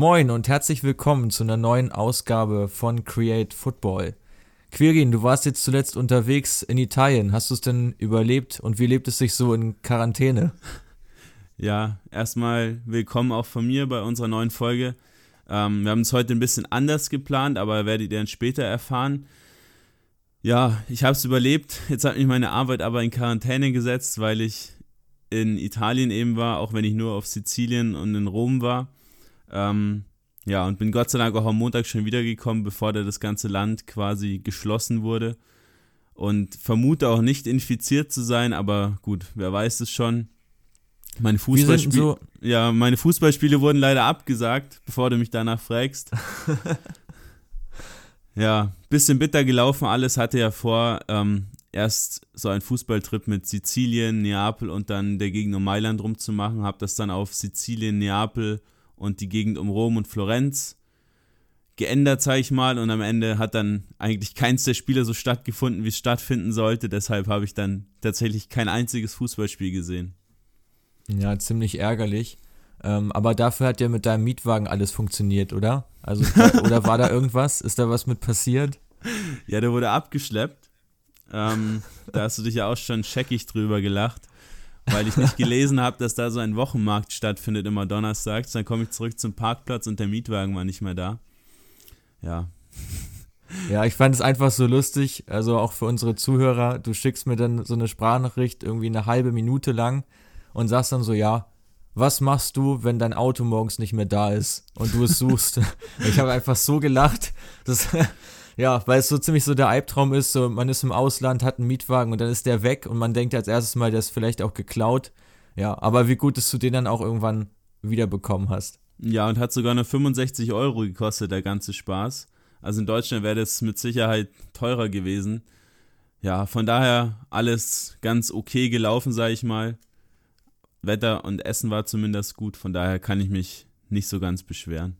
Moin und herzlich willkommen zu einer neuen Ausgabe von Create Football. Quirin, du warst jetzt zuletzt unterwegs in Italien. Hast du es denn überlebt und wie lebt es sich so in Quarantäne? Ja, erstmal willkommen auch von mir bei unserer neuen Folge. Ähm, wir haben es heute ein bisschen anders geplant, aber werdet ihr dann später erfahren. Ja, ich habe es überlebt. Jetzt hat mich meine Arbeit aber in Quarantäne gesetzt, weil ich in Italien eben war, auch wenn ich nur auf Sizilien und in Rom war. Ähm, ja, und bin Gott sei Dank auch am Montag schon wiedergekommen, bevor da das ganze Land quasi geschlossen wurde. Und vermute auch nicht infiziert zu sein, aber gut, wer weiß es schon. Meine Fußballspiele, so ja, meine Fußballspiele wurden leider abgesagt, bevor du mich danach fragst. ja, bisschen bitter gelaufen alles. Hatte ja vor, ähm, erst so einen Fußballtrip mit Sizilien, Neapel und dann der Gegend um Mailand rumzumachen. Hab das dann auf Sizilien, Neapel und die Gegend um Rom und Florenz geändert, sag ich mal. Und am Ende hat dann eigentlich keins der Spiele so stattgefunden, wie es stattfinden sollte. Deshalb habe ich dann tatsächlich kein einziges Fußballspiel gesehen. Ja, ziemlich ärgerlich. Ähm, aber dafür hat ja mit deinem Mietwagen alles funktioniert, oder? Also, oder war da irgendwas? Ist da was mit passiert? Ja, der wurde abgeschleppt. Ähm, da hast du dich ja auch schon scheckig drüber gelacht, weil ich nicht gelesen habe, dass da so ein Wochenmarkt stattfindet immer donnerstags. Dann komme ich zurück zum Parkplatz und der Mietwagen war nicht mehr da. Ja. Ja, ich fand es einfach so lustig, also auch für unsere Zuhörer, du schickst mir dann so eine Sprachnachricht irgendwie eine halbe Minute lang und sagst dann so, ja, was machst du, wenn dein Auto morgens nicht mehr da ist und du es suchst? ich habe einfach so gelacht, dass, ja, weil es so ziemlich so der Albtraum ist, so man ist im Ausland, hat einen Mietwagen und dann ist der weg und man denkt als erstes mal, der ist vielleicht auch geklaut. Ja, aber wie gut, dass du den dann auch irgendwann wiederbekommen hast. Ja, und hat sogar nur 65 Euro gekostet, der ganze Spaß. Also in Deutschland wäre das mit Sicherheit teurer gewesen. Ja, von daher alles ganz okay gelaufen, sage ich mal. Wetter und Essen war zumindest gut, von daher kann ich mich nicht so ganz beschweren.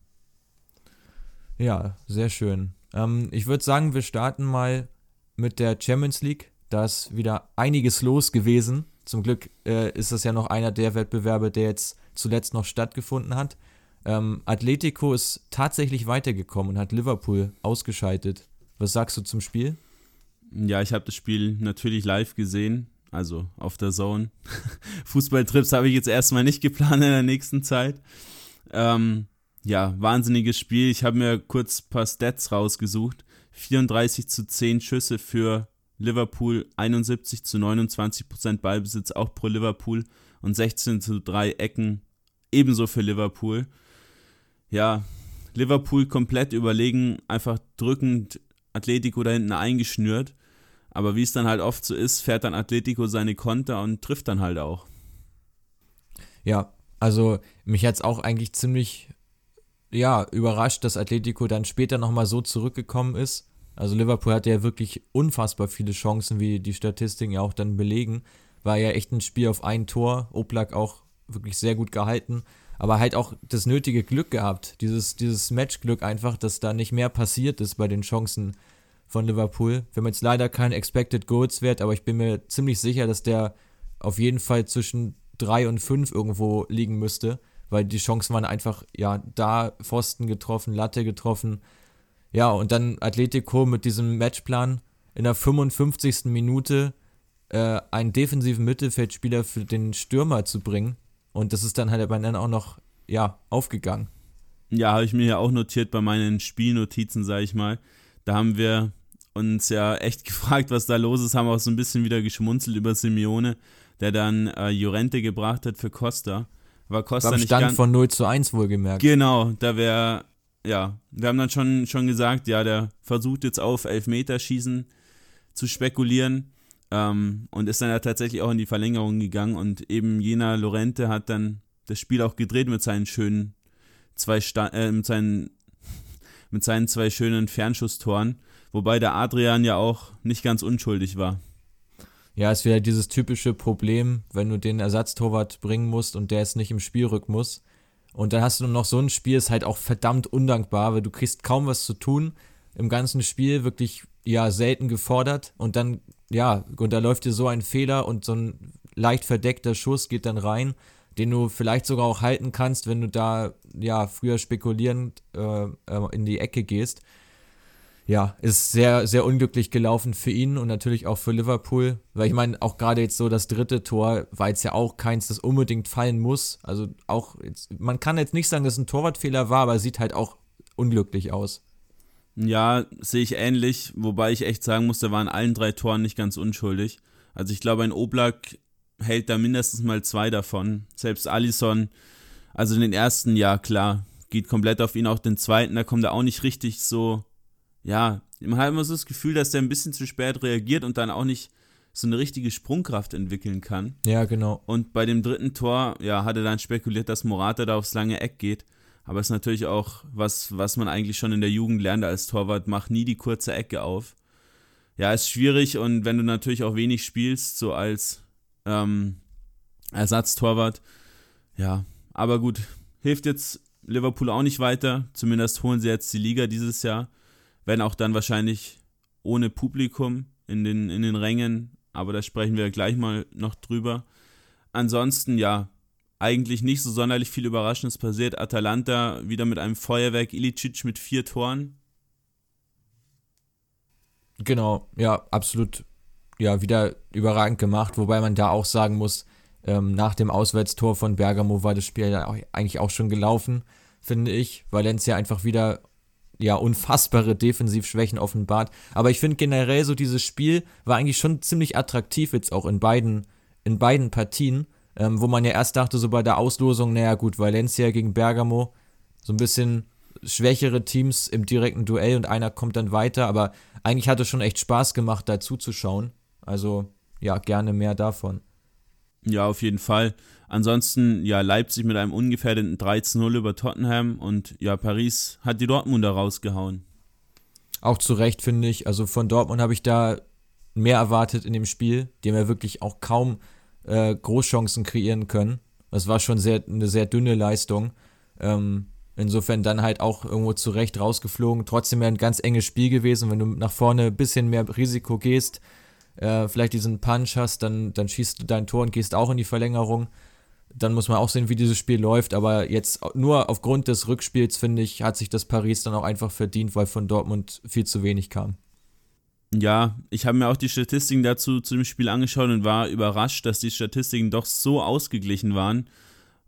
Ja, sehr schön. Ähm, ich würde sagen, wir starten mal mit der Champions League. Da ist wieder einiges los gewesen. Zum Glück äh, ist das ja noch einer der Wettbewerbe, der jetzt zuletzt noch stattgefunden hat. Ähm, Atletico ist tatsächlich weitergekommen und hat Liverpool ausgeschaltet. Was sagst du zum Spiel? Ja, ich habe das Spiel natürlich live gesehen also auf der Zone. Fußballtrips habe ich jetzt erstmal nicht geplant in der nächsten Zeit. Ähm, ja, wahnsinniges Spiel. Ich habe mir kurz ein paar Stats rausgesucht. 34 zu 10 Schüsse für Liverpool, 71 zu 29 Prozent Ballbesitz auch pro Liverpool und 16 zu 3 Ecken ebenso für Liverpool. Ja, Liverpool komplett überlegen, einfach drückend Atletico da hinten eingeschnürt. Aber wie es dann halt oft so ist, fährt dann Atletico seine Konter und trifft dann halt auch. Ja, also mich hat es auch eigentlich ziemlich ja, überrascht, dass Atletico dann später nochmal so zurückgekommen ist. Also Liverpool hatte ja wirklich unfassbar viele Chancen, wie die Statistiken ja auch dann belegen. War ja echt ein Spiel auf ein Tor. Oblak auch wirklich sehr gut gehalten. Aber halt auch das nötige Glück gehabt. Dieses, dieses Matchglück einfach, dass da nicht mehr passiert ist bei den Chancen von Liverpool. Wir haben jetzt leider keinen Expected Goals Wert, aber ich bin mir ziemlich sicher, dass der auf jeden Fall zwischen 3 und 5 irgendwo liegen müsste, weil die Chancen waren einfach, ja, da Pfosten getroffen, Latte getroffen. Ja, und dann Atletico mit diesem Matchplan in der 55. Minute äh, einen defensiven Mittelfeldspieler für den Stürmer zu bringen. Und das ist dann halt bei dann auch noch, ja, aufgegangen. Ja, habe ich mir ja auch notiert bei meinen Spielnotizen, sage ich mal. Da haben wir uns ja echt gefragt, was da los ist, haben auch so ein bisschen wieder geschmunzelt über Simeone, der dann äh, Jorente gebracht hat für Costa. War Costa Beim Stand von 0 zu 1 wohlgemerkt. Genau, da wäre, ja, wir haben dann schon, schon gesagt, ja, der versucht jetzt auf Elfmeterschießen zu spekulieren ähm, und ist dann ja tatsächlich auch in die Verlängerung gegangen und eben jener Lorente hat dann das Spiel auch gedreht mit seinen schönen zwei Sta äh, mit seinen mit seinen zwei schönen Fernschusstoren wobei der Adrian ja auch nicht ganz unschuldig war. Ja, es wäre dieses typische Problem, wenn du den Ersatztorwart bringen musst und der ist nicht im Spielrhythmus. Und dann hast du noch so ein Spiel, ist halt auch verdammt undankbar, weil du kriegst kaum was zu tun. Im ganzen Spiel wirklich, ja, selten gefordert. Und dann, ja, und da läuft dir so ein Fehler und so ein leicht verdeckter Schuss geht dann rein, den du vielleicht sogar auch halten kannst, wenn du da ja früher spekulierend äh, äh in die Ecke gehst ja, ist sehr, sehr unglücklich gelaufen für ihn und natürlich auch für Liverpool. Weil ich meine, auch gerade jetzt so das dritte Tor war jetzt ja auch keins, das unbedingt fallen muss. Also auch, jetzt, man kann jetzt nicht sagen, dass es ein Torwartfehler war, aber sieht halt auch unglücklich aus. Ja, sehe ich ähnlich, wobei ich echt sagen muss, der war in allen drei Toren nicht ganz unschuldig. Also ich glaube, ein Oblak hält da mindestens mal zwei davon. Selbst Allison, also in den ersten, ja klar, geht komplett auf ihn, auch den zweiten, da kommt er auch nicht richtig so ja, man hat immer so das Gefühl, dass der ein bisschen zu spät reagiert und dann auch nicht so eine richtige Sprungkraft entwickeln kann. Ja, genau. Und bei dem dritten Tor, ja, hat er dann spekuliert, dass Morata da aufs lange Eck geht. Aber es ist natürlich auch was, was man eigentlich schon in der Jugend lernt als Torwart, mach nie die kurze Ecke auf. Ja, ist schwierig und wenn du natürlich auch wenig spielst, so als ähm, Ersatztorwart, ja, aber gut, hilft jetzt Liverpool auch nicht weiter. Zumindest holen sie jetzt die Liga dieses Jahr wenn auch dann wahrscheinlich ohne Publikum in den, in den Rängen, aber da sprechen wir gleich mal noch drüber. Ansonsten, ja, eigentlich nicht so sonderlich viel Überraschendes passiert. Atalanta wieder mit einem Feuerwerk, Ilicic mit vier Toren. Genau, ja, absolut, ja, wieder überragend gemacht, wobei man da auch sagen muss, ähm, nach dem Auswärtstor von Bergamo war das Spiel ja auch, eigentlich auch schon gelaufen, finde ich. Valencia einfach wieder ja, unfassbare Defensivschwächen offenbart. Aber ich finde generell so dieses Spiel war eigentlich schon ziemlich attraktiv jetzt auch in beiden, in beiden Partien, ähm, wo man ja erst dachte, so bei der Auslosung, naja gut, Valencia gegen Bergamo, so ein bisschen schwächere Teams im direkten Duell und einer kommt dann weiter, aber eigentlich hat es schon echt Spaß gemacht, da zuzuschauen. Also ja, gerne mehr davon. Ja, auf jeden Fall. Ansonsten, ja, Leipzig mit einem ungefährdeten 13-0 über Tottenham und ja, Paris hat die Dortmunder rausgehauen. Auch zu Recht, finde ich. Also von Dortmund habe ich da mehr erwartet in dem Spiel. Die haben ja wirklich auch kaum äh, Großchancen kreieren können. Das war schon sehr, eine sehr dünne Leistung. Ähm, insofern dann halt auch irgendwo zu Recht rausgeflogen. Trotzdem ja ein ganz enges Spiel gewesen. Wenn du nach vorne ein bisschen mehr Risiko gehst, äh, vielleicht diesen Punch hast, dann, dann schießt du dein Tor und gehst auch in die Verlängerung dann muss man auch sehen, wie dieses Spiel läuft. Aber jetzt nur aufgrund des Rückspiels, finde ich, hat sich das Paris dann auch einfach verdient, weil von Dortmund viel zu wenig kam. Ja, ich habe mir auch die Statistiken dazu zu dem Spiel angeschaut und war überrascht, dass die Statistiken doch so ausgeglichen waren.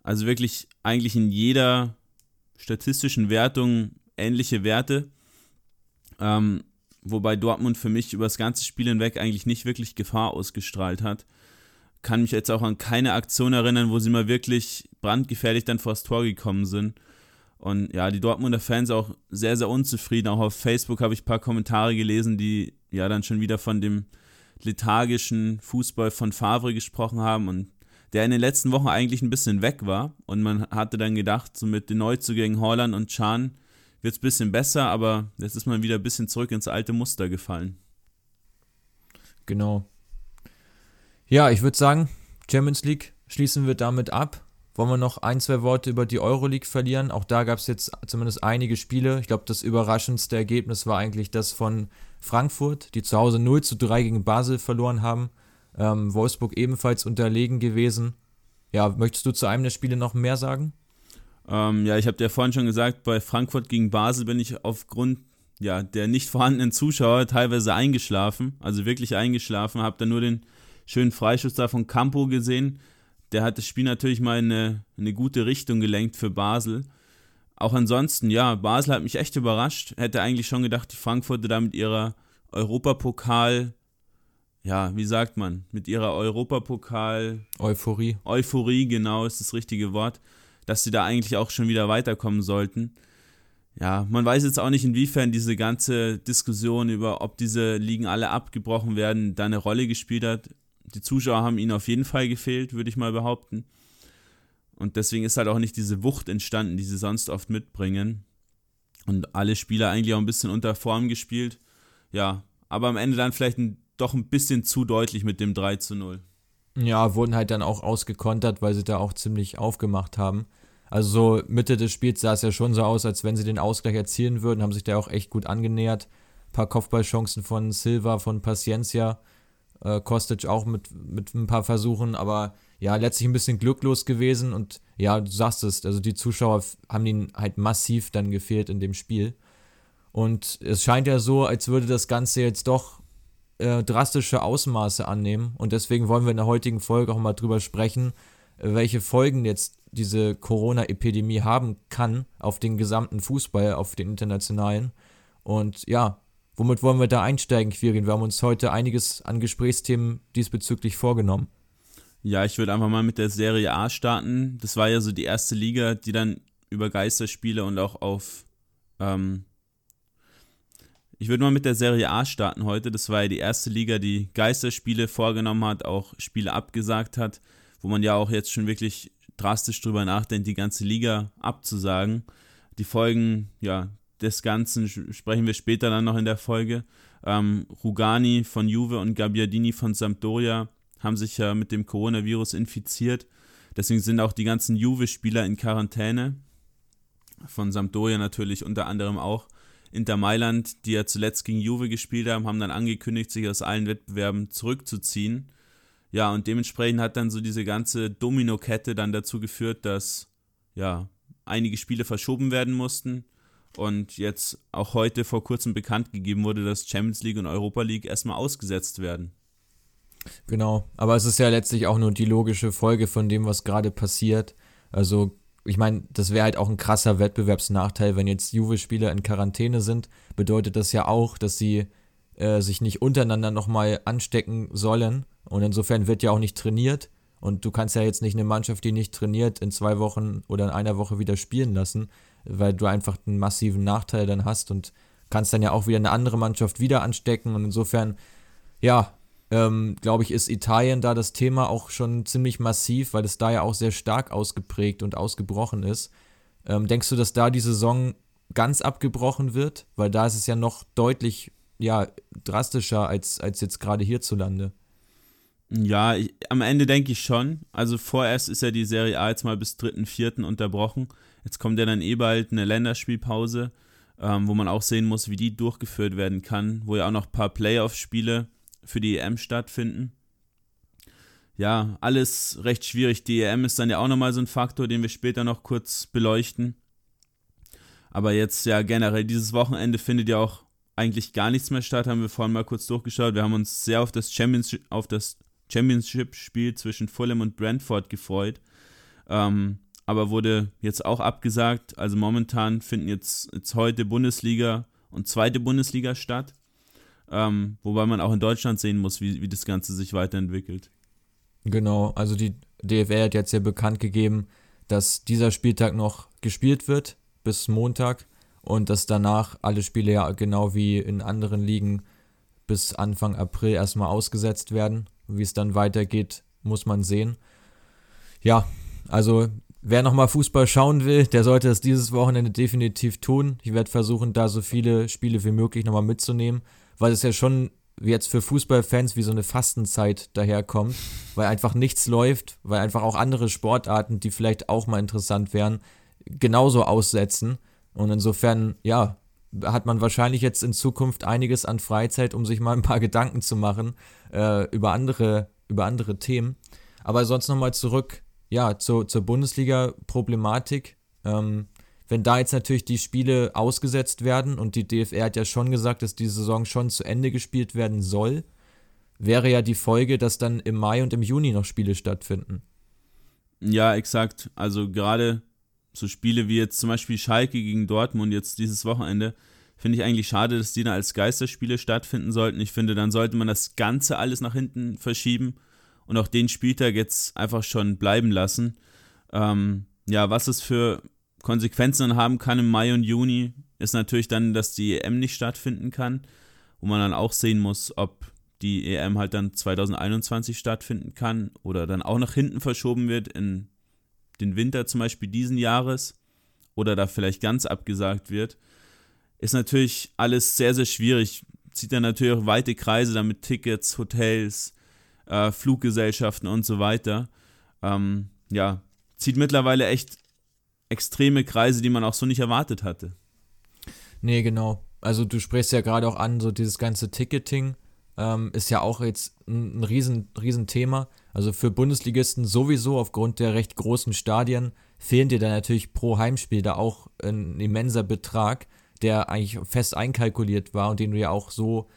Also wirklich eigentlich in jeder statistischen Wertung ähnliche Werte. Ähm, wobei Dortmund für mich über das ganze Spiel hinweg eigentlich nicht wirklich Gefahr ausgestrahlt hat kann mich jetzt auch an keine Aktion erinnern, wo sie mal wirklich brandgefährlich dann vors Tor gekommen sind. Und ja, die Dortmunder Fans auch sehr, sehr unzufrieden. Auch auf Facebook habe ich ein paar Kommentare gelesen, die ja dann schon wieder von dem lethargischen Fußball von Favre gesprochen haben und der in den letzten Wochen eigentlich ein bisschen weg war. Und man hatte dann gedacht, so mit den Neuzugängen Holland und Chan wird es ein bisschen besser, aber jetzt ist man wieder ein bisschen zurück ins alte Muster gefallen. Genau. Ja, ich würde sagen, Champions League schließen wir damit ab. Wollen wir noch ein, zwei Worte über die Euroleague verlieren? Auch da gab es jetzt zumindest einige Spiele. Ich glaube, das überraschendste Ergebnis war eigentlich das von Frankfurt, die zu Hause 0 zu 3 gegen Basel verloren haben. Ähm, Wolfsburg ebenfalls unterlegen gewesen. Ja, möchtest du zu einem der Spiele noch mehr sagen? Ähm, ja, ich habe dir vorhin schon gesagt, bei Frankfurt gegen Basel bin ich aufgrund ja, der nicht vorhandenen Zuschauer teilweise eingeschlafen. Also wirklich eingeschlafen, habe dann nur den schönen Freischuss da von Campo gesehen. Der hat das Spiel natürlich mal in eine, eine gute Richtung gelenkt für Basel. Auch ansonsten, ja, Basel hat mich echt überrascht. Hätte eigentlich schon gedacht, die Frankfurter da mit ihrer Europapokal, ja, wie sagt man, mit ihrer Europapokal. Euphorie. Euphorie, genau, ist das richtige Wort. Dass sie da eigentlich auch schon wieder weiterkommen sollten. Ja, man weiß jetzt auch nicht, inwiefern diese ganze Diskussion über, ob diese Ligen alle abgebrochen werden, da eine Rolle gespielt hat die Zuschauer haben ihnen auf jeden Fall gefehlt, würde ich mal behaupten. Und deswegen ist halt auch nicht diese Wucht entstanden, die sie sonst oft mitbringen. Und alle Spieler eigentlich auch ein bisschen unter Form gespielt. Ja, aber am Ende dann vielleicht ein, doch ein bisschen zu deutlich mit dem 3 zu 0. Ja, wurden halt dann auch ausgekontert, weil sie da auch ziemlich aufgemacht haben. Also so Mitte des Spiels sah es ja schon so aus, als wenn sie den Ausgleich erzielen würden, haben sich da auch echt gut angenähert. Ein paar Kopfballchancen von Silva, von Paciencia äh, Kostic auch mit, mit ein paar Versuchen, aber ja, letztlich ein bisschen glücklos gewesen und ja, du sagst es, also die Zuschauer haben ihnen halt massiv dann gefehlt in dem Spiel. Und es scheint ja so, als würde das Ganze jetzt doch äh, drastische Ausmaße annehmen. Und deswegen wollen wir in der heutigen Folge auch mal drüber sprechen, welche Folgen jetzt diese Corona-Epidemie haben kann auf den gesamten Fußball, auf den internationalen. Und ja, womit wollen wir da einsteigen, Quirin? Wir haben uns heute einiges an Gesprächsthemen diesbezüglich vorgenommen. Ja, ich würde einfach mal mit der Serie A starten. Das war ja so die erste Liga, die dann über Geisterspiele und auch auf ähm, ich würde mal mit der Serie A starten heute. Das war ja die erste Liga, die Geisterspiele vorgenommen hat, auch Spiele abgesagt hat, wo man ja auch jetzt schon wirklich drastisch drüber nachdenkt, die ganze Liga abzusagen. Die Folgen ja, des Ganzen sprechen wir später dann noch in der Folge. Ähm, Rugani von Juve und Gabbiadini von Sampdoria haben sich ja mit dem Coronavirus infiziert. Deswegen sind auch die ganzen Juve-Spieler in Quarantäne. Von Sampdoria natürlich unter anderem auch. Inter Mailand, die ja zuletzt gegen Juve gespielt haben, haben dann angekündigt, sich aus allen Wettbewerben zurückzuziehen. Ja, und dementsprechend hat dann so diese ganze Domino-Kette dann dazu geführt, dass ja einige Spiele verschoben werden mussten und jetzt auch heute vor kurzem bekannt gegeben wurde, dass Champions League und Europa League erstmal ausgesetzt werden. Genau, aber es ist ja letztlich auch nur die logische Folge von dem, was gerade passiert. Also ich meine, das wäre halt auch ein krasser Wettbewerbsnachteil, wenn jetzt Juve-Spieler in Quarantäne sind, bedeutet das ja auch, dass sie äh, sich nicht untereinander nochmal anstecken sollen. Und insofern wird ja auch nicht trainiert. Und du kannst ja jetzt nicht eine Mannschaft, die nicht trainiert, in zwei Wochen oder in einer Woche wieder spielen lassen, weil du einfach einen massiven Nachteil dann hast und kannst dann ja auch wieder eine andere Mannschaft wieder anstecken. Und insofern, ja, ähm, glaube ich, ist Italien da das Thema auch schon ziemlich massiv, weil es da ja auch sehr stark ausgeprägt und ausgebrochen ist. Ähm, denkst du, dass da die Saison ganz abgebrochen wird? Weil da ist es ja noch deutlich ja, drastischer als, als jetzt gerade hierzulande. Ja, ich, am Ende denke ich schon. Also vorerst ist ja die Serie A jetzt mal bis 3.4. unterbrochen. Jetzt kommt ja dann eh bald eine Länderspielpause, ähm, wo man auch sehen muss, wie die durchgeführt werden kann, wo ja auch noch ein paar Playoff-Spiele für die EM stattfinden. Ja, alles recht schwierig. Die EM ist dann ja auch nochmal so ein Faktor, den wir später noch kurz beleuchten. Aber jetzt ja generell, dieses Wochenende findet ja auch eigentlich gar nichts mehr statt, haben wir vorhin mal kurz durchgeschaut. Wir haben uns sehr auf das, Championship, auf das Championship-Spiel zwischen Fulham und Brentford gefreut. Ähm, aber wurde jetzt auch abgesagt. Also momentan finden jetzt, jetzt heute Bundesliga und zweite Bundesliga statt. Ähm, wobei man auch in Deutschland sehen muss, wie, wie das Ganze sich weiterentwickelt. Genau, also die DFR hat jetzt ja bekannt gegeben, dass dieser Spieltag noch gespielt wird bis Montag und dass danach alle Spiele ja genau wie in anderen Ligen bis Anfang April erstmal ausgesetzt werden. Wie es dann weitergeht, muss man sehen. Ja, also wer nochmal Fußball schauen will, der sollte es dieses Wochenende definitiv tun. Ich werde versuchen, da so viele Spiele wie möglich nochmal mitzunehmen weil es ja schon jetzt für Fußballfans wie so eine Fastenzeit daherkommt, weil einfach nichts läuft, weil einfach auch andere Sportarten, die vielleicht auch mal interessant wären, genauso aussetzen. Und insofern, ja, hat man wahrscheinlich jetzt in Zukunft einiges an Freizeit, um sich mal ein paar Gedanken zu machen äh, über, andere, über andere Themen. Aber sonst nochmal zurück, ja, zu, zur Bundesliga-Problematik. Ähm, wenn da jetzt natürlich die Spiele ausgesetzt werden und die DFR hat ja schon gesagt, dass die Saison schon zu Ende gespielt werden soll, wäre ja die Folge, dass dann im Mai und im Juni noch Spiele stattfinden. Ja, exakt. Also gerade so Spiele wie jetzt zum Beispiel Schalke gegen Dortmund jetzt dieses Wochenende, finde ich eigentlich schade, dass die dann als Geisterspiele stattfinden sollten. Ich finde, dann sollte man das Ganze alles nach hinten verschieben und auch den Spieltag jetzt einfach schon bleiben lassen. Ähm, ja, was es für Konsequenzen haben kann im Mai und Juni, ist natürlich dann, dass die EM nicht stattfinden kann, wo man dann auch sehen muss, ob die EM halt dann 2021 stattfinden kann oder dann auch nach hinten verschoben wird in den Winter zum Beispiel diesen Jahres oder da vielleicht ganz abgesagt wird, ist natürlich alles sehr, sehr schwierig. Zieht dann natürlich auch weite Kreise damit Tickets, Hotels, äh, Fluggesellschaften und so weiter. Ähm, ja, zieht mittlerweile echt extreme Kreise, die man auch so nicht erwartet hatte. Nee, genau. Also du sprichst ja gerade auch an, so dieses ganze Ticketing. Ähm, ist ja auch jetzt ein, ein riesen, riesen Thema. Also für Bundesligisten sowieso aufgrund der recht großen Stadien fehlen dir dann natürlich pro Heimspiel da auch ein immenser Betrag, der eigentlich fest einkalkuliert war und den du ja auch so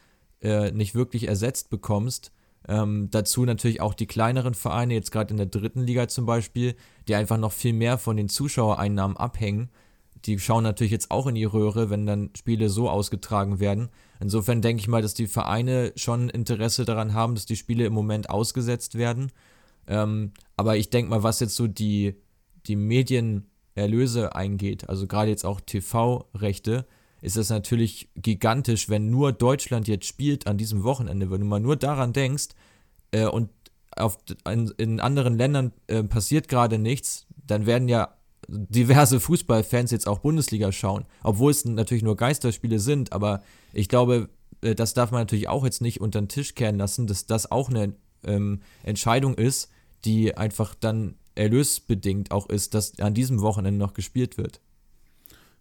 äh, nicht wirklich ersetzt bekommst. Ähm, dazu natürlich auch die kleineren Vereine, jetzt gerade in der dritten Liga zum Beispiel, die einfach noch viel mehr von den Zuschauereinnahmen abhängen. Die schauen natürlich jetzt auch in die Röhre, wenn dann Spiele so ausgetragen werden. Insofern denke ich mal, dass die Vereine schon Interesse daran haben, dass die Spiele im Moment ausgesetzt werden. Ähm, aber ich denke mal, was jetzt so die, die Medienerlöse eingeht, also gerade jetzt auch TV-Rechte, ist es natürlich gigantisch, wenn nur Deutschland jetzt spielt an diesem Wochenende. Wenn du mal nur daran denkst äh, und auf, in, in anderen Ländern äh, passiert gerade nichts, dann werden ja diverse Fußballfans jetzt auch Bundesliga schauen, obwohl es natürlich nur Geisterspiele sind, aber ich glaube, äh, das darf man natürlich auch jetzt nicht unter den Tisch kehren lassen, dass das auch eine ähm, Entscheidung ist, die einfach dann erlösbedingt auch ist, dass an diesem Wochenende noch gespielt wird.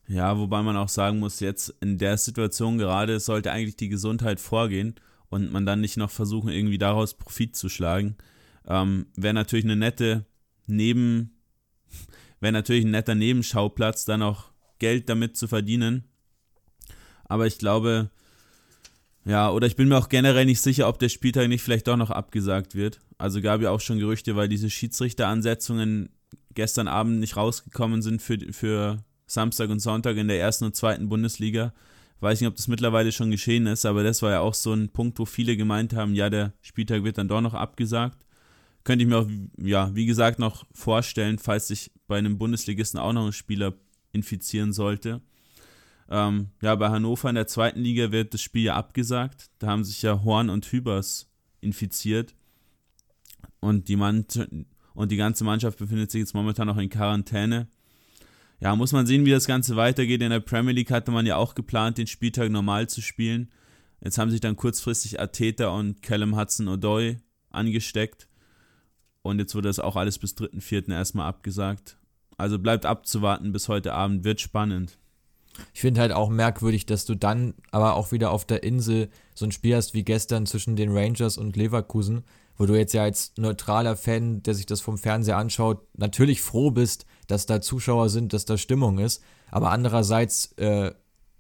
Ja, wobei man auch sagen muss, jetzt in der Situation gerade sollte eigentlich die Gesundheit vorgehen und man dann nicht noch versuchen, irgendwie daraus Profit zu schlagen. Ähm, wäre natürlich eine nette Neben, wäre natürlich ein netter Nebenschauplatz, dann auch Geld damit zu verdienen. Aber ich glaube, ja, oder ich bin mir auch generell nicht sicher, ob der Spieltag nicht vielleicht doch noch abgesagt wird. Also gab ja auch schon Gerüchte, weil diese Schiedsrichteransetzungen gestern Abend nicht rausgekommen sind für, für Samstag und Sonntag in der ersten und zweiten Bundesliga. Weiß nicht, ob das mittlerweile schon geschehen ist, aber das war ja auch so ein Punkt, wo viele gemeint haben, ja, der Spieltag wird dann doch noch abgesagt. Könnte ich mir auch, ja, wie gesagt, noch vorstellen, falls sich bei einem Bundesligisten auch noch ein Spieler infizieren sollte. Ähm, ja, bei Hannover in der zweiten Liga wird das Spiel ja abgesagt. Da haben sich ja Horn und Hübers infiziert. Und die, Mann und die ganze Mannschaft befindet sich jetzt momentan noch in Quarantäne ja, muss man sehen, wie das Ganze weitergeht. In der Premier League hatte man ja auch geplant, den Spieltag normal zu spielen. Jetzt haben sich dann kurzfristig Ateta und Callum Hudson-Odoi angesteckt. Und jetzt wurde das auch alles bis 3.4. erstmal abgesagt. Also bleibt abzuwarten bis heute Abend, wird spannend. Ich finde halt auch merkwürdig, dass du dann aber auch wieder auf der Insel so ein Spiel hast wie gestern zwischen den Rangers und Leverkusen, wo du jetzt ja als neutraler Fan, der sich das vom Fernseher anschaut, natürlich froh bist, dass da Zuschauer sind, dass da Stimmung ist. Aber andererseits, äh,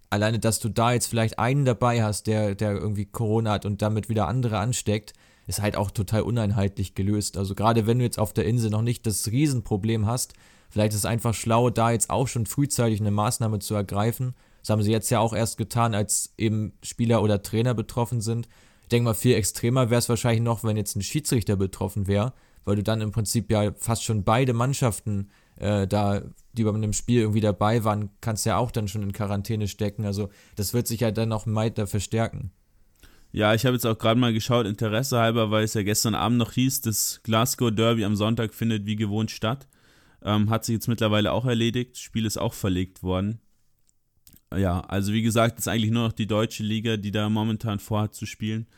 alleine, dass du da jetzt vielleicht einen dabei hast, der, der irgendwie Corona hat und damit wieder andere ansteckt, ist halt auch total uneinheitlich gelöst. Also gerade wenn du jetzt auf der Insel noch nicht das Riesenproblem hast, vielleicht ist es einfach schlau, da jetzt auch schon frühzeitig eine Maßnahme zu ergreifen. Das haben sie jetzt ja auch erst getan, als eben Spieler oder Trainer betroffen sind. Ich denke mal, viel extremer wäre es wahrscheinlich noch, wenn jetzt ein Schiedsrichter betroffen wäre, weil du dann im Prinzip ja fast schon beide Mannschaften äh, da, die bei einem Spiel irgendwie dabei waren, kannst ja auch dann schon in Quarantäne stecken. Also das wird sich ja dann noch weiter verstärken. Ja, ich habe jetzt auch gerade mal geschaut, Interesse halber, weil es ja gestern Abend noch hieß, das Glasgow Derby am Sonntag findet wie gewohnt statt. Ähm, hat sich jetzt mittlerweile auch erledigt. Das Spiel ist auch verlegt worden. Ja, also wie gesagt, ist eigentlich nur noch die deutsche Liga, die da momentan vorhat zu spielen.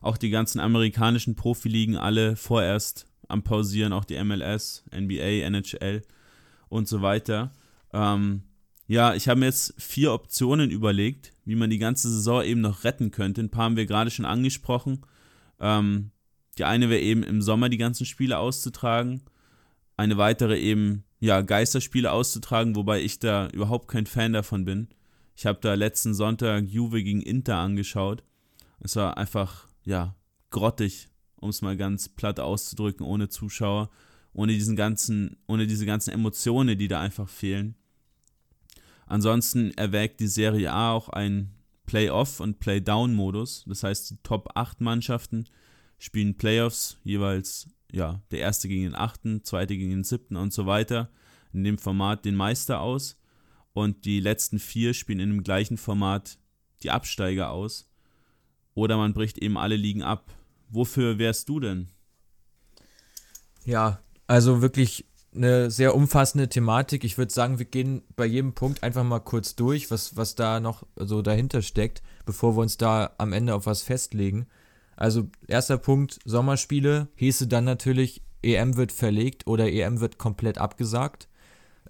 Auch die ganzen amerikanischen Profiligen alle vorerst am Pausieren, auch die MLS, NBA, NHL und so weiter. Ähm, ja, ich habe mir jetzt vier Optionen überlegt, wie man die ganze Saison eben noch retten könnte. Ein paar haben wir gerade schon angesprochen. Ähm, die eine wäre eben im Sommer die ganzen Spiele auszutragen. Eine weitere eben, ja, Geisterspiele auszutragen, wobei ich da überhaupt kein Fan davon bin. Ich habe da letzten Sonntag Juve gegen Inter angeschaut. Es war einfach, ja, grottig, um es mal ganz platt auszudrücken, ohne Zuschauer ohne diesen ganzen, ohne diese ganzen Emotionen, die da einfach fehlen. Ansonsten erwägt die Serie A auch einen Play-Off- und Play-Down-Modus. Das heißt, die Top 8 Mannschaften spielen Playoffs, jeweils ja, der erste gegen den achten, zweite gegen den siebten und so weiter. In dem Format den Meister aus. Und die letzten vier spielen in dem gleichen Format die Absteiger aus. Oder man bricht eben alle Ligen ab. Wofür wärst du denn? Ja, also wirklich eine sehr umfassende Thematik. Ich würde sagen, wir gehen bei jedem Punkt einfach mal kurz durch, was, was da noch so dahinter steckt, bevor wir uns da am Ende auf was festlegen. Also erster Punkt, Sommerspiele, hieße dann natürlich, EM wird verlegt oder EM wird komplett abgesagt.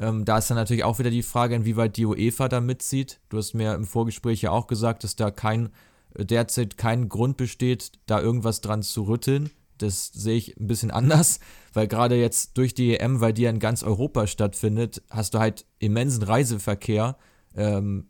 Ähm, da ist dann natürlich auch wieder die Frage, inwieweit die UEFA da mitzieht. Du hast mir im Vorgespräch ja auch gesagt, dass da kein derzeit kein Grund besteht, da irgendwas dran zu rütteln. Das sehe ich ein bisschen anders, weil gerade jetzt durch die EM, weil die ja in ganz Europa stattfindet, hast du halt immensen Reiseverkehr ähm,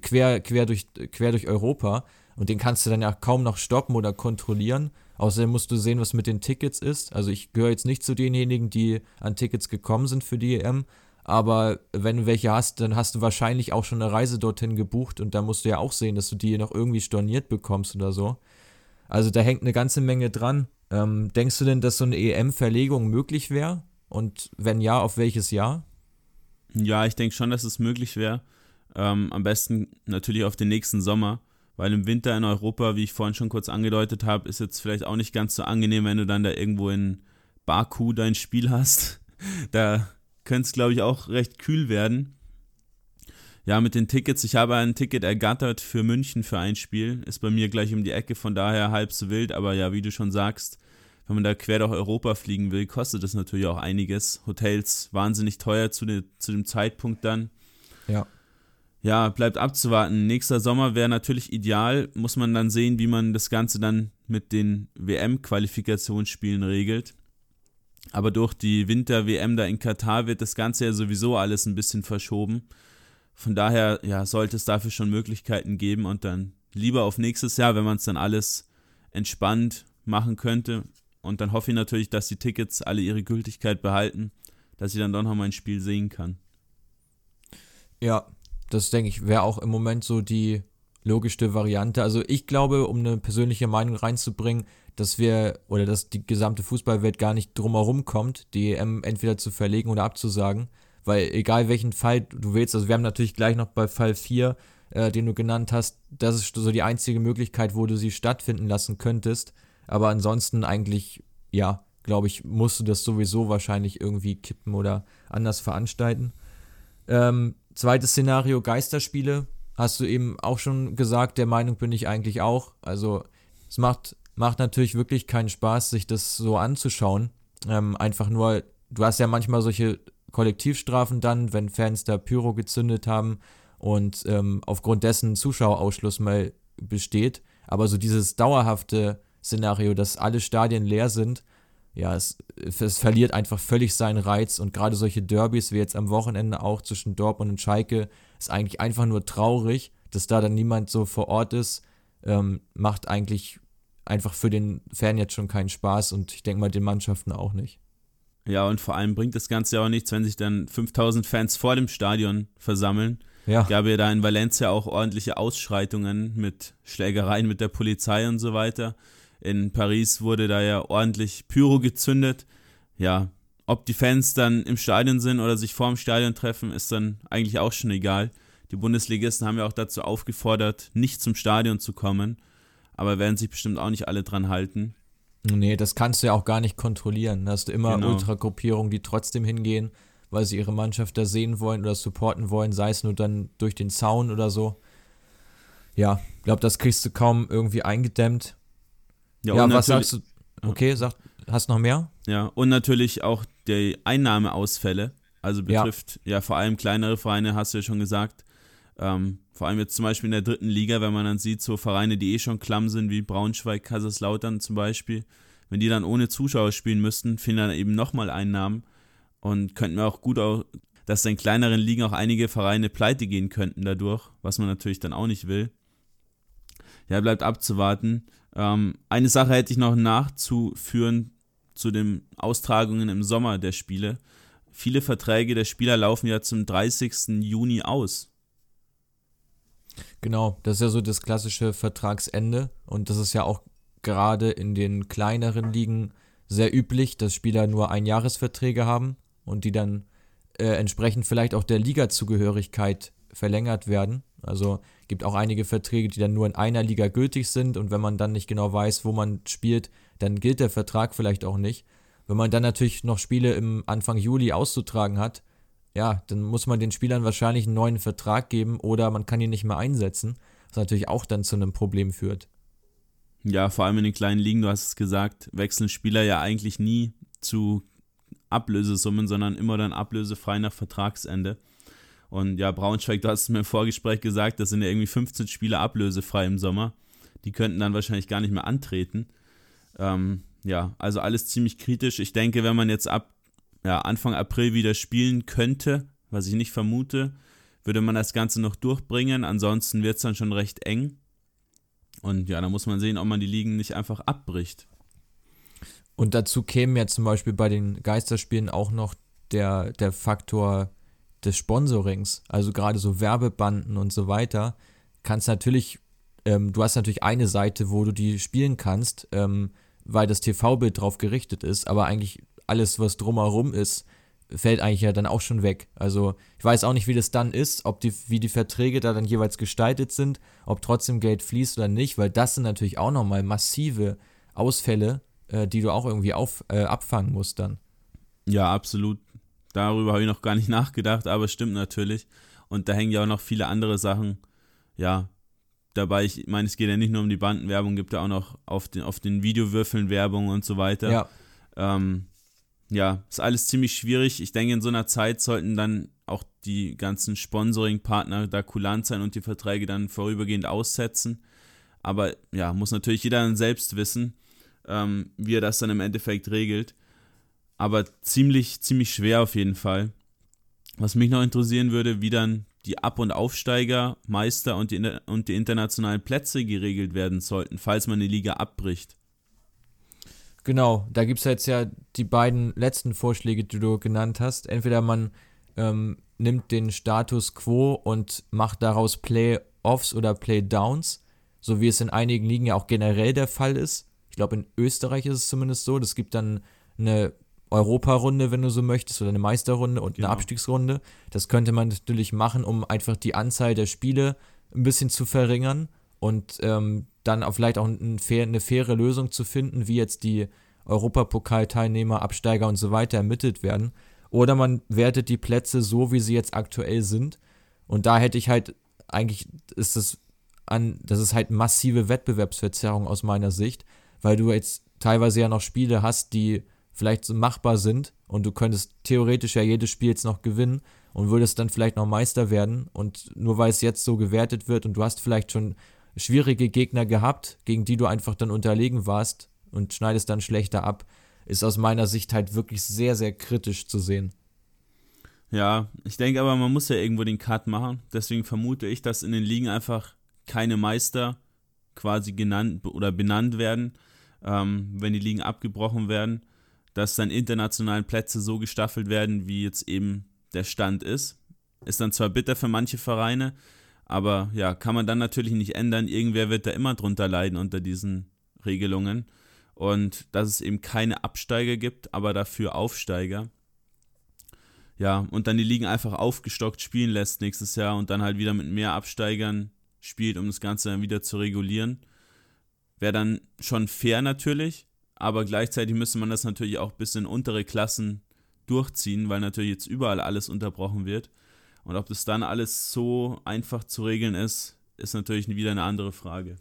quer, quer, durch, quer durch Europa und den kannst du dann ja kaum noch stoppen oder kontrollieren. Außerdem musst du sehen, was mit den Tickets ist. Also ich gehöre jetzt nicht zu denjenigen, die an Tickets gekommen sind für die EM, aber wenn du welche hast, dann hast du wahrscheinlich auch schon eine Reise dorthin gebucht und da musst du ja auch sehen, dass du die noch irgendwie storniert bekommst oder so. Also da hängt eine ganze Menge dran. Ähm, denkst du denn, dass so eine EM-Verlegung möglich wäre? Und wenn ja, auf welches Jahr? Ja, ich denke schon, dass es möglich wäre. Ähm, am besten natürlich auf den nächsten Sommer, weil im Winter in Europa, wie ich vorhin schon kurz angedeutet habe, ist jetzt vielleicht auch nicht ganz so angenehm, wenn du dann da irgendwo in Baku dein Spiel hast. da könnte es, glaube ich, auch recht kühl werden. Ja, mit den Tickets, ich habe ein Ticket ergattert für München für ein Spiel. Ist bei mir gleich um die Ecke, von daher halb so wild, aber ja, wie du schon sagst, wenn man da quer durch Europa fliegen will, kostet das natürlich auch einiges. Hotels wahnsinnig teuer zu, de, zu dem Zeitpunkt dann. Ja. Ja, bleibt abzuwarten. Nächster Sommer wäre natürlich ideal. Muss man dann sehen, wie man das Ganze dann mit den WM-Qualifikationsspielen regelt. Aber durch die Winter-WM da in Katar wird das Ganze ja sowieso alles ein bisschen verschoben. Von daher ja, sollte es dafür schon Möglichkeiten geben und dann lieber auf nächstes Jahr, wenn man es dann alles entspannt machen könnte. Und dann hoffe ich natürlich, dass die Tickets alle ihre Gültigkeit behalten, dass ich dann doch noch mal ein Spiel sehen kann. Ja, das denke ich, wäre auch im Moment so die logischste Variante. Also ich glaube, um eine persönliche Meinung reinzubringen, dass wir oder dass die gesamte Fußballwelt gar nicht drumherum kommt, die EM entweder zu verlegen oder abzusagen. Weil egal welchen Fall du willst, also wir haben natürlich gleich noch bei Fall 4, äh, den du genannt hast, das ist so die einzige Möglichkeit, wo du sie stattfinden lassen könntest. Aber ansonsten eigentlich, ja, glaube ich, musst du das sowieso wahrscheinlich irgendwie kippen oder anders veranstalten. Ähm, zweites Szenario, Geisterspiele. Hast du eben auch schon gesagt, der Meinung bin ich eigentlich auch. Also es macht macht natürlich wirklich keinen Spaß, sich das so anzuschauen. Ähm, einfach nur, du hast ja manchmal solche Kollektivstrafen dann, wenn Fans da Pyro gezündet haben und ähm, aufgrund dessen Zuschauerausschluss mal besteht. Aber so dieses dauerhafte Szenario, dass alle Stadien leer sind, ja, es, es verliert einfach völlig seinen Reiz und gerade solche Derbys wie jetzt am Wochenende auch zwischen Dortmund und Schalke ist eigentlich einfach nur traurig, dass da dann niemand so vor Ort ist, ähm, macht eigentlich einfach für den Fan jetzt schon keinen Spaß und ich denke mal den Mannschaften auch nicht. Ja, und vor allem bringt das Ganze ja auch nichts, wenn sich dann 5000 Fans vor dem Stadion versammeln. Ja. Gab ja da in Valencia auch ordentliche Ausschreitungen mit Schlägereien mit der Polizei und so weiter. In Paris wurde da ja ordentlich Pyro gezündet. Ja, ob die Fans dann im Stadion sind oder sich vor dem Stadion treffen, ist dann eigentlich auch schon egal. Die Bundesligisten haben ja auch dazu aufgefordert, nicht zum Stadion zu kommen aber werden sich bestimmt auch nicht alle dran halten. Nee, das kannst du ja auch gar nicht kontrollieren. Da hast du immer genau. Ultragruppierungen, die trotzdem hingehen, weil sie ihre Mannschaft da sehen wollen oder supporten wollen, sei es nur dann durch den Zaun oder so. Ja, ich glaube, das kriegst du kaum irgendwie eingedämmt. Ja, ja was sagst du? Okay, sag, hast du noch mehr? Ja, und natürlich auch die Einnahmeausfälle. Also betrifft ja. ja vor allem kleinere Vereine, hast du ja schon gesagt. Ähm, vor allem jetzt zum Beispiel in der dritten Liga, wenn man dann sieht, so Vereine, die eh schon klamm sind, wie Braunschweig, Kaiserslautern zum Beispiel, wenn die dann ohne Zuschauer spielen müssten, fehlen dann eben nochmal Einnahmen und könnten wir auch gut auch, dass in kleineren Ligen auch einige Vereine pleite gehen könnten dadurch, was man natürlich dann auch nicht will. Ja, bleibt abzuwarten. Ähm, eine Sache hätte ich noch nachzuführen zu den Austragungen im Sommer der Spiele. Viele Verträge der Spieler laufen ja zum 30. Juni aus. Genau, das ist ja so das klassische Vertragsende und das ist ja auch gerade in den kleineren Ligen sehr üblich, dass Spieler nur Einjahresverträge haben und die dann äh, entsprechend vielleicht auch der Liga-Zugehörigkeit verlängert werden. Also gibt auch einige Verträge, die dann nur in einer Liga gültig sind und wenn man dann nicht genau weiß, wo man spielt, dann gilt der Vertrag vielleicht auch nicht. Wenn man dann natürlich noch Spiele im Anfang Juli auszutragen hat, ja, dann muss man den Spielern wahrscheinlich einen neuen Vertrag geben oder man kann ihn nicht mehr einsetzen, was natürlich auch dann zu einem Problem führt. Ja, vor allem in den kleinen Ligen, du hast es gesagt, wechseln Spieler ja eigentlich nie zu Ablösesummen, sondern immer dann ablösefrei nach Vertragsende. Und ja, Braunschweig, du hast es mir im Vorgespräch gesagt, das sind ja irgendwie 15 Spieler ablösefrei im Sommer. Die könnten dann wahrscheinlich gar nicht mehr antreten. Ähm, ja, also alles ziemlich kritisch. Ich denke, wenn man jetzt ab ja, Anfang April wieder spielen könnte, was ich nicht vermute, würde man das Ganze noch durchbringen. Ansonsten wird es dann schon recht eng. Und ja, da muss man sehen, ob man die Ligen nicht einfach abbricht. Und dazu käme ja zum Beispiel bei den Geisterspielen auch noch der, der Faktor des Sponsorings, also gerade so Werbebanden und so weiter, kannst natürlich, ähm, du hast natürlich eine Seite, wo du die spielen kannst, ähm, weil das TV-Bild drauf gerichtet ist, aber eigentlich alles, was drumherum ist, fällt eigentlich ja dann auch schon weg. Also ich weiß auch nicht, wie das dann ist, ob die, wie die Verträge da dann jeweils gestaltet sind, ob trotzdem Geld fließt oder nicht, weil das sind natürlich auch nochmal massive Ausfälle, äh, die du auch irgendwie auf, äh, abfangen musst dann. Ja, absolut. Darüber habe ich noch gar nicht nachgedacht, aber es stimmt natürlich. Und da hängen ja auch noch viele andere Sachen, ja, dabei. Ich meine, es geht ja nicht nur um die Bandenwerbung, gibt ja auch noch auf den, auf den Videowürfeln Werbung und so weiter. Ja. Ähm, ja, ist alles ziemlich schwierig. Ich denke, in so einer Zeit sollten dann auch die ganzen Sponsoring-Partner da kulant sein und die Verträge dann vorübergehend aussetzen. Aber ja, muss natürlich jeder dann selbst wissen, ähm, wie er das dann im Endeffekt regelt. Aber ziemlich, ziemlich schwer auf jeden Fall. Was mich noch interessieren würde, wie dann die Ab- und Aufsteiger, Meister und die, und die internationalen Plätze geregelt werden sollten, falls man die Liga abbricht. Genau, da gibt es jetzt ja die beiden letzten Vorschläge, die du genannt hast. Entweder man ähm, nimmt den Status quo und macht daraus Playoffs oder Playdowns, so wie es in einigen Ligen ja auch generell der Fall ist. Ich glaube, in Österreich ist es zumindest so. Das gibt dann eine Europarunde, wenn du so möchtest, oder eine Meisterrunde und genau. eine Abstiegsrunde. Das könnte man natürlich machen, um einfach die Anzahl der Spiele ein bisschen zu verringern und ähm, dann auch vielleicht auch ein eine faire Lösung zu finden, wie jetzt die Europapokalteilnehmer, Absteiger und so weiter ermittelt werden. Oder man wertet die Plätze so, wie sie jetzt aktuell sind. Und da hätte ich halt, eigentlich ist das an, das ist halt massive Wettbewerbsverzerrung aus meiner Sicht, weil du jetzt teilweise ja noch Spiele hast, die vielleicht so machbar sind und du könntest theoretisch ja jedes Spiel jetzt noch gewinnen und würdest dann vielleicht noch Meister werden und nur weil es jetzt so gewertet wird und du hast vielleicht schon schwierige Gegner gehabt, gegen die du einfach dann unterlegen warst und schneidest dann schlechter ab, ist aus meiner Sicht halt wirklich sehr, sehr kritisch zu sehen. Ja, ich denke aber, man muss ja irgendwo den Cut machen. Deswegen vermute ich, dass in den Ligen einfach keine Meister quasi genannt oder benannt werden, ähm, wenn die Ligen abgebrochen werden, dass dann internationalen Plätze so gestaffelt werden, wie jetzt eben der Stand ist. Ist dann zwar bitter für manche Vereine, aber ja, kann man dann natürlich nicht ändern. Irgendwer wird da immer drunter leiden unter diesen Regelungen. Und dass es eben keine Absteiger gibt, aber dafür Aufsteiger. Ja, und dann die Ligen einfach aufgestockt spielen lässt nächstes Jahr und dann halt wieder mit mehr Absteigern spielt, um das Ganze dann wieder zu regulieren. Wäre dann schon fair natürlich, aber gleichzeitig müsste man das natürlich auch bis in untere Klassen durchziehen, weil natürlich jetzt überall alles unterbrochen wird. Und ob das dann alles so einfach zu regeln ist, ist natürlich wieder eine andere Frage.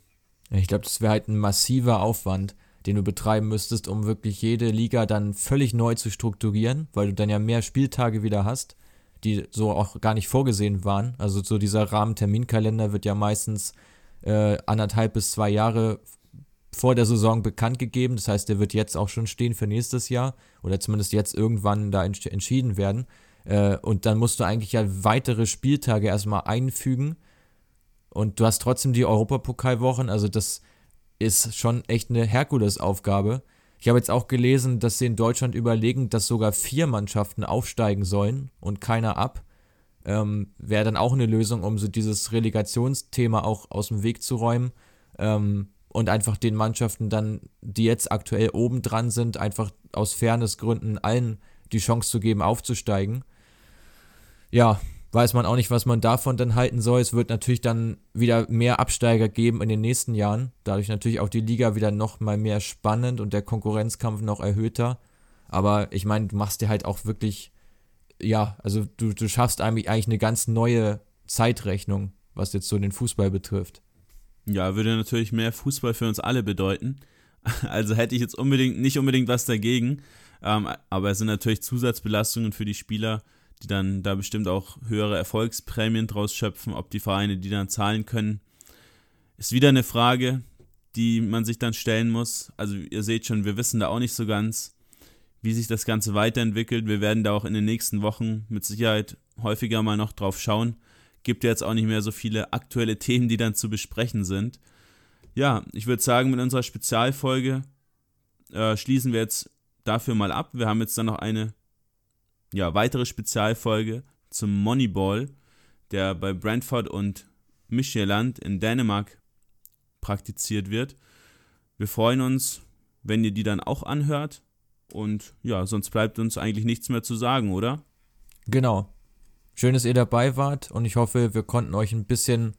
Ich glaube, das wäre halt ein massiver Aufwand, den du betreiben müsstest, um wirklich jede Liga dann völlig neu zu strukturieren, weil du dann ja mehr Spieltage wieder hast, die so auch gar nicht vorgesehen waren. Also so dieser Rahmenterminkalender wird ja meistens äh, anderthalb bis zwei Jahre vor der Saison bekannt gegeben. Das heißt, der wird jetzt auch schon stehen für nächstes Jahr oder zumindest jetzt irgendwann da entschieden werden. Äh, und dann musst du eigentlich ja weitere Spieltage erstmal einfügen. Und du hast trotzdem die Europapokalwochen. Also das ist schon echt eine Herkulesaufgabe. Ich habe jetzt auch gelesen, dass sie in Deutschland überlegen, dass sogar vier Mannschaften aufsteigen sollen und keiner ab. Ähm, Wäre dann auch eine Lösung, um so dieses Relegationsthema auch aus dem Weg zu räumen. Ähm, und einfach den Mannschaften dann, die jetzt aktuell oben dran sind, einfach aus Fairnessgründen allen die Chance zu geben, aufzusteigen ja, weiß man auch nicht, was man davon dann halten soll. Es wird natürlich dann wieder mehr Absteiger geben in den nächsten Jahren. Dadurch natürlich auch die Liga wieder noch mal mehr spannend und der Konkurrenzkampf noch erhöhter. Aber ich meine, du machst dir halt auch wirklich, ja, also du, du schaffst eigentlich, eigentlich eine ganz neue Zeitrechnung, was jetzt so den Fußball betrifft. Ja, würde natürlich mehr Fußball für uns alle bedeuten. Also hätte ich jetzt unbedingt nicht unbedingt was dagegen. Ähm, aber es sind natürlich Zusatzbelastungen für die Spieler, die dann da bestimmt auch höhere Erfolgsprämien draus schöpfen, ob die Vereine die dann zahlen können. Ist wieder eine Frage, die man sich dann stellen muss. Also ihr seht schon, wir wissen da auch nicht so ganz, wie sich das Ganze weiterentwickelt. Wir werden da auch in den nächsten Wochen mit Sicherheit häufiger mal noch drauf schauen. Gibt ja jetzt auch nicht mehr so viele aktuelle Themen, die dann zu besprechen sind. Ja, ich würde sagen, mit unserer Spezialfolge äh, schließen wir jetzt dafür mal ab. Wir haben jetzt dann noch eine ja, weitere Spezialfolge zum Moneyball, der bei Brentford und Michelland in Dänemark praktiziert wird. Wir freuen uns, wenn ihr die dann auch anhört. Und ja, sonst bleibt uns eigentlich nichts mehr zu sagen, oder? Genau. Schön, dass ihr dabei wart und ich hoffe, wir konnten euch ein bisschen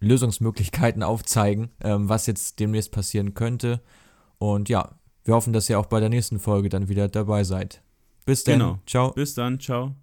Lösungsmöglichkeiten aufzeigen, ähm, was jetzt demnächst passieren könnte. Und ja, wir hoffen, dass ihr auch bei der nächsten Folge dann wieder dabei seid. Bis dann. Genau. Ciao. Bis dann. Ciao.